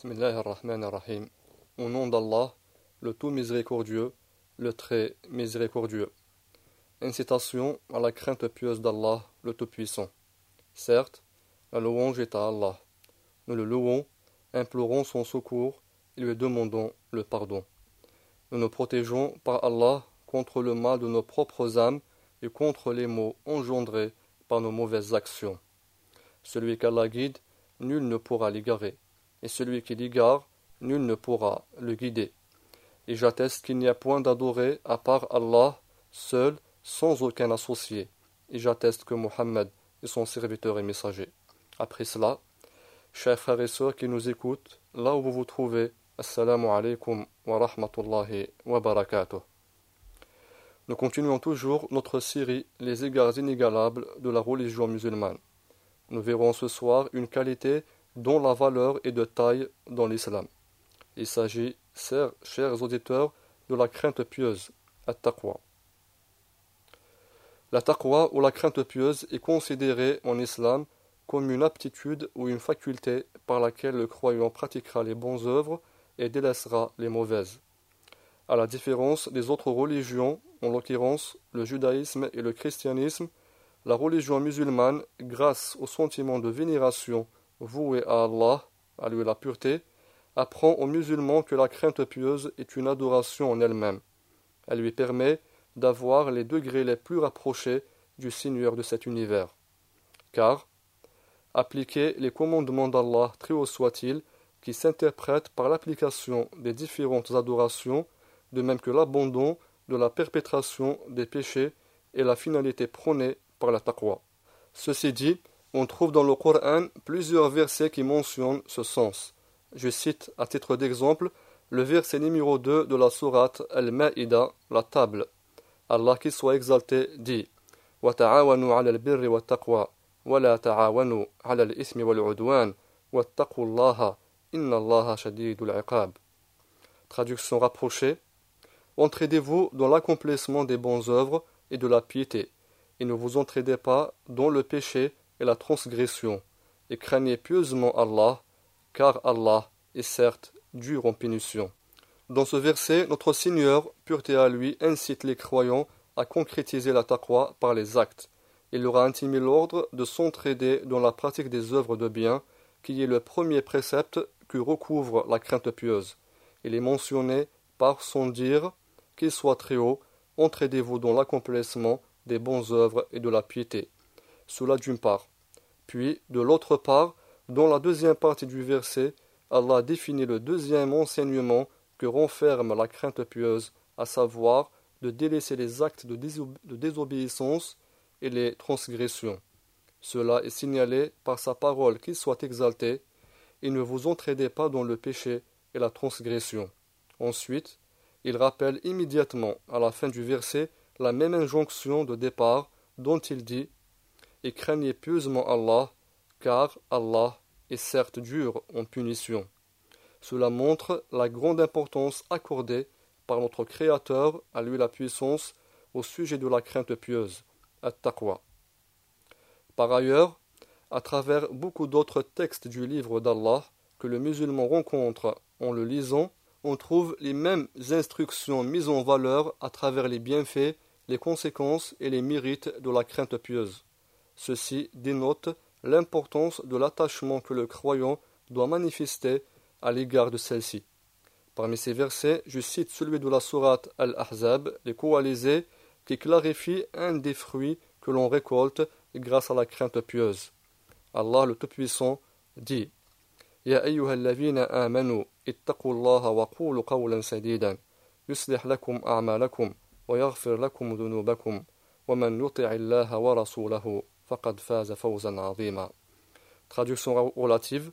Bismillahirrahmanirrahim. Au nom d'Allah, le tout miséricordieux, le très miséricordieux. Incitation à la crainte pieuse d'Allah, le Tout-Puissant. Certes, la louange est à Allah. Nous le louons, implorons son secours et lui demandons le pardon. Nous nous protégeons par Allah contre le mal de nos propres âmes et contre les maux engendrés par nos mauvaises actions. Celui qu'Allah guide, nul ne pourra l'égarer et celui qui l'égare, nul ne pourra le guider. Et j'atteste qu'il n'y a point d'adoré à part Allah, seul, sans aucun associé. Et j'atteste que Mohammed est son serviteur et messager. Après cela, chers frères et sœurs qui nous écoutent, là où vous vous trouvez, Assalamu alaikum wa rahmatullahi wa barakatuh. Nous continuons toujours notre série Les égards inégalables de la religion musulmane. Nous verrons ce soir une qualité dont la valeur est de taille dans l'islam. Il s'agit, chers auditeurs, de la crainte pieuse, at-taqwa. La taqwa ou la crainte pieuse est considérée en islam comme une aptitude ou une faculté par laquelle le croyant pratiquera les bonnes œuvres et délaissera les mauvaises. À la différence des autres religions, en l'occurrence le judaïsme et le christianisme, la religion musulmane, grâce au sentiment de vénération voué à Allah, à lui la pureté, apprend aux musulmans que la crainte pieuse est une adoration en elle-même. Elle lui permet d'avoir les degrés les plus rapprochés du Seigneur de cet univers. Car, appliquer les commandements d'Allah, très haut soit-il, qui s'interprètent par l'application des différentes adorations, de même que l'abandon de la perpétration des péchés et la finalité prônée par la taqwa. Ceci dit, on trouve dans le Coran plusieurs versets qui mentionnent ce sens. Je cite à titre d'exemple le verset numéro 2 de la sourate Al-Ma'ida, la table. Allah qui soit exalté dit وتعاونوا على البر والتقوى ولا تعاونوا على الإثم والعدوان واتقوا الله إن الله شديد العقاب. Traduction rapprochée Entraidez-vous dans l'accomplissement des bonnes œuvres et de la piété, et ne vous entraidez pas dans le péché et la transgression, et craignez pieusement Allah, car Allah est certes dur en punition. Dans ce verset, notre Seigneur, pureté à lui, incite les croyants à concrétiser la taqwa par les actes. Il leur a intimé l'ordre de s'entraider dans la pratique des œuvres de bien, qui est le premier précepte que recouvre la crainte pieuse. Il est mentionné par son dire, qu'il soit très haut, entraidez-vous dans l'accomplissement des bonnes œuvres et de la piété. Cela d'une part. Puis, de l'autre part, dans la deuxième partie du verset, Allah définit le deuxième enseignement que renferme la crainte pieuse, à savoir de délaisser les actes de, désobéissance et les transgressions. Cela est signalé par sa parole qu'il soit exalté, et ne vous entraidez pas dans le péché et la transgression. Ensuite, il rappelle immédiatement à la fin du verset la même injonction de départ dont il dit et craignez pieusement Allah, car Allah est certes dur en punition. Cela montre la grande importance accordée par notre Créateur, à lui la puissance, au sujet de la crainte pieuse, at-taqwa. Par ailleurs, à travers beaucoup d'autres textes du livre d'Allah que le musulman rencontre en le lisant, on trouve les mêmes instructions mises en valeur à travers les bienfaits, les conséquences et les mérites de la crainte pieuse. Ceci dénote l'importance de l'attachement que le croyant doit manifester à l'égard de celle-ci. Parmi ces versets, je cite celui de la sourate Al-Ahzab, les coalisés, qui clarifie un des fruits que l'on récolte grâce à la crainte pieuse. Allah le Tout-Puissant dit يا أيها الذين آمنوا اتقوا الله وقولوا قولا سديدا يصلح لكم أعمالكم ويغفر لكم ذنوبكم ومن يطع الله ورسوله Traduction relative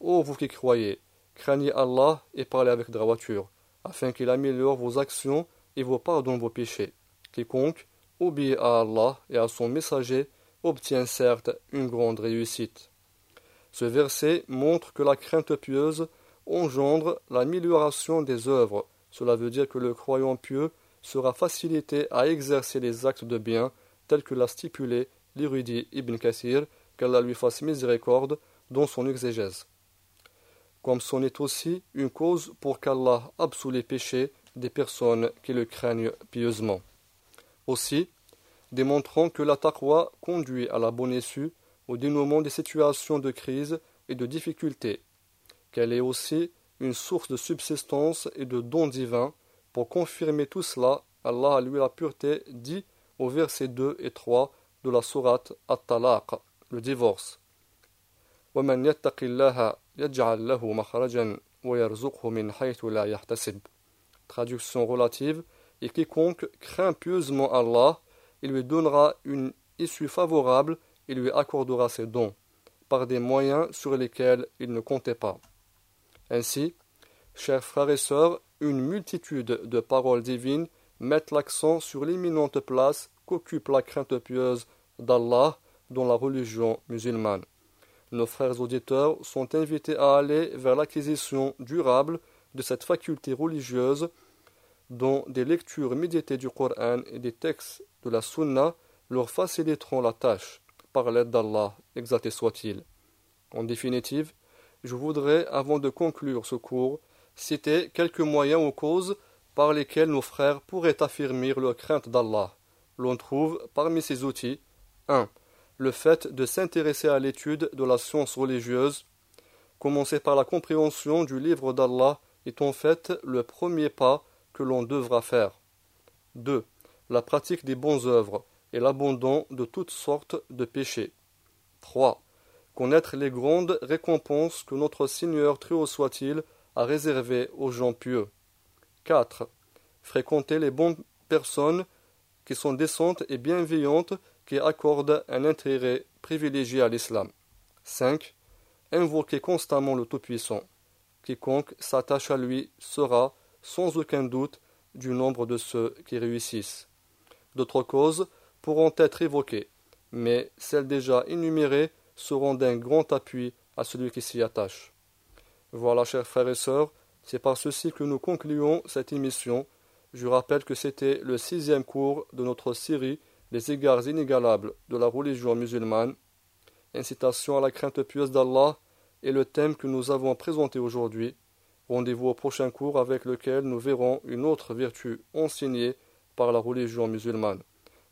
Ô vous qui croyez, craignez Allah et parlez avec droiture, afin qu'il améliore vos actions et vous pardonne vos péchés. Quiconque obéit à Allah et à son messager obtient certes une grande réussite. Ce verset montre que la crainte pieuse engendre l'amélioration des œuvres. Cela veut dire que le croyant pieux sera facilité à exercer les actes de bien tels que l'a stipulé l'érudit Ibn Kathir, qu'Allah lui fasse miséricorde dans son exégèse. comme c'en est aussi une cause pour qu'Allah absout les péchés des personnes qui le craignent pieusement. Aussi, démontrant que la taqwa conduit à la bonne issue au dénouement des situations de crise et de difficulté, qu'elle est aussi une source de subsistance et de dons divins. Pour confirmer tout cela, Allah lui la pureté dit au verset 2 et 3 de la sourate At-Talaq, le divorce. Traduction relative Et quiconque craint pieusement Allah, il lui donnera une issue favorable et lui accordera ses dons, par des moyens sur lesquels il ne comptait pas. Ainsi, chers frères et sœurs, une multitude de paroles divines mettent l'accent sur l'imminente place qu'occupe la crainte pieuse d'Allah dans la religion musulmane. Nos frères auditeurs sont invités à aller vers l'acquisition durable de cette faculté religieuse dont des lectures méditées du Coran et des textes de la Sunna leur faciliteront la tâche, par l'aide d'Allah, exalté soit-il. En définitive, je voudrais, avant de conclure ce cours, citer quelques moyens ou causes par lesquels nos frères pourraient affirmer leur crainte d'Allah. L'on trouve parmi ces outils 1. Le fait de s'intéresser à l'étude de la science religieuse. Commencer par la compréhension du livre d'Allah est en fait le premier pas que l'on devra faire. 2. La pratique des bonnes œuvres et l'abandon de toutes sortes de péchés. 3. Connaître les grandes récompenses que notre Seigneur très haut soit-il a réservées aux gens pieux. 4. Fréquenter les bonnes personnes qui sont décentes et bienveillantes qui accordent un intérêt privilégié à l'islam. 5. Invoquer constamment le Tout-Puissant. Quiconque s'attache à lui sera, sans aucun doute, du nombre de ceux qui réussissent. D'autres causes pourront être évoquées, mais celles déjà énumérées seront d'un grand appui à celui qui s'y attache. Voilà, chers frères et sœurs, c'est par ceci que nous concluons cette émission. Je rappelle que c'était le sixième cours de notre série Les égards inégalables de la religion musulmane, incitation à la crainte pieuse d'Allah, et le thème que nous avons présenté aujourd'hui. Rendez-vous au prochain cours avec lequel nous verrons une autre vertu enseignée par la religion musulmane.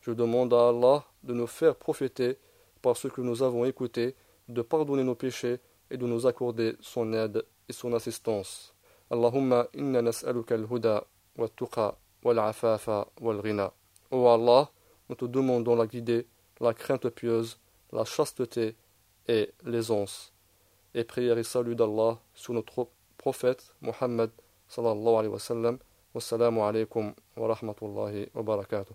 Je demande à Allah de nous faire profiter par ce que nous avons écouté, de pardonner nos péchés et de nous accorder son aide et son assistance. Allahumma Oh Allah, nous te demandons la guidée, la crainte pieuse, la chasteté et l'aisance. Et prière et salut d'Allah sur notre prophète Muhammad sallallahu alayhi wa sallam. Alaikum wa rahmatullahi wa barakatuh.